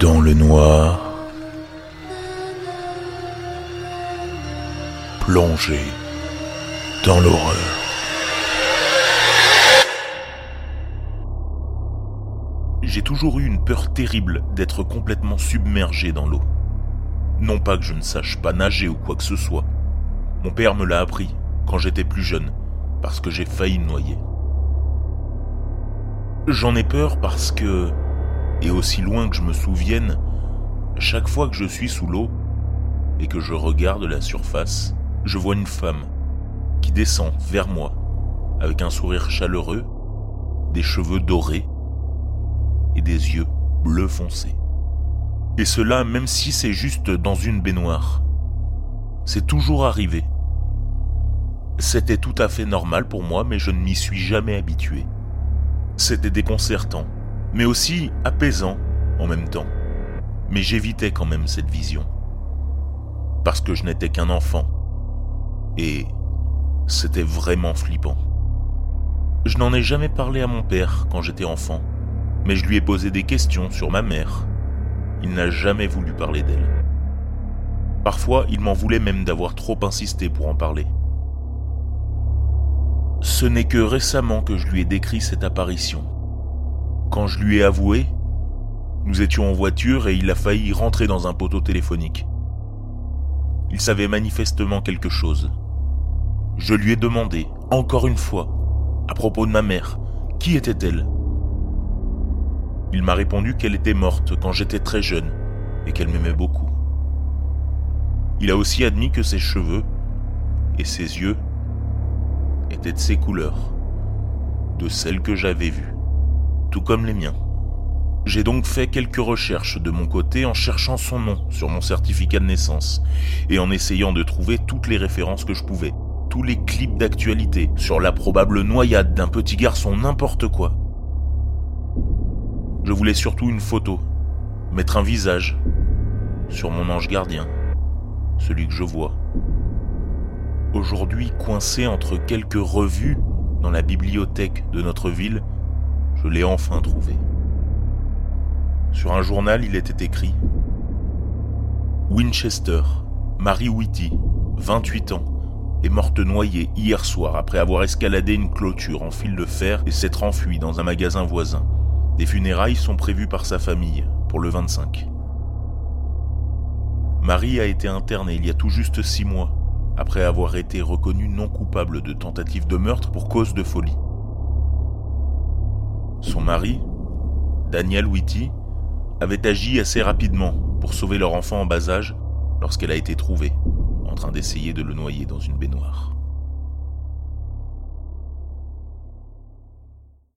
Dans le noir, plongé dans l'horreur. J'ai toujours eu une peur terrible d'être complètement submergé dans l'eau. Non pas que je ne sache pas nager ou quoi que ce soit. Mon père me l'a appris quand j'étais plus jeune, parce que j'ai failli me noyer. J'en ai peur parce que, et aussi loin que je me souvienne, chaque fois que je suis sous l'eau et que je regarde la surface, je vois une femme qui descend vers moi avec un sourire chaleureux, des cheveux dorés et des yeux bleu foncé. Et cela même si c'est juste dans une baignoire. C'est toujours arrivé. C'était tout à fait normal pour moi, mais je ne m'y suis jamais habitué. C'était déconcertant, mais aussi apaisant en même temps. Mais j'évitais quand même cette vision. Parce que je n'étais qu'un enfant. Et c'était vraiment flippant. Je n'en ai jamais parlé à mon père quand j'étais enfant, mais je lui ai posé des questions sur ma mère. Il n'a jamais voulu parler d'elle. Parfois, il m'en voulait même d'avoir trop insisté pour en parler. Ce n'est que récemment que je lui ai décrit cette apparition. Quand je lui ai avoué, nous étions en voiture et il a failli rentrer dans un poteau téléphonique. Il savait manifestement quelque chose. Je lui ai demandé, encore une fois, à propos de ma mère, qui était-elle? Il m'a répondu qu'elle était morte quand j'étais très jeune et qu'elle m'aimait beaucoup. Il a aussi admis que ses cheveux et ses yeux étaient de ses couleurs, de celles que j'avais vues, tout comme les miens. J'ai donc fait quelques recherches de mon côté en cherchant son nom sur mon certificat de naissance et en essayant de trouver toutes les références que je pouvais, tous les clips d'actualité sur la probable noyade d'un petit garçon n'importe quoi. Je voulais surtout une photo, mettre un visage sur mon ange gardien, celui que je vois. Aujourd'hui coincé entre quelques revues dans la bibliothèque de notre ville, je l'ai enfin trouvé. Sur un journal, il était écrit Winchester, Marie Whitty, 28 ans, est morte noyée hier soir après avoir escaladé une clôture en fil de fer et s'être enfuie dans un magasin voisin. Des funérailles sont prévues par sa famille pour le 25. Marie a été internée il y a tout juste six mois après avoir été reconnue non coupable de tentative de meurtre pour cause de folie. Son mari, Daniel Whitty, avait agi assez rapidement pour sauver leur enfant en bas âge lorsqu'elle a été trouvée en train d'essayer de le noyer dans une baignoire.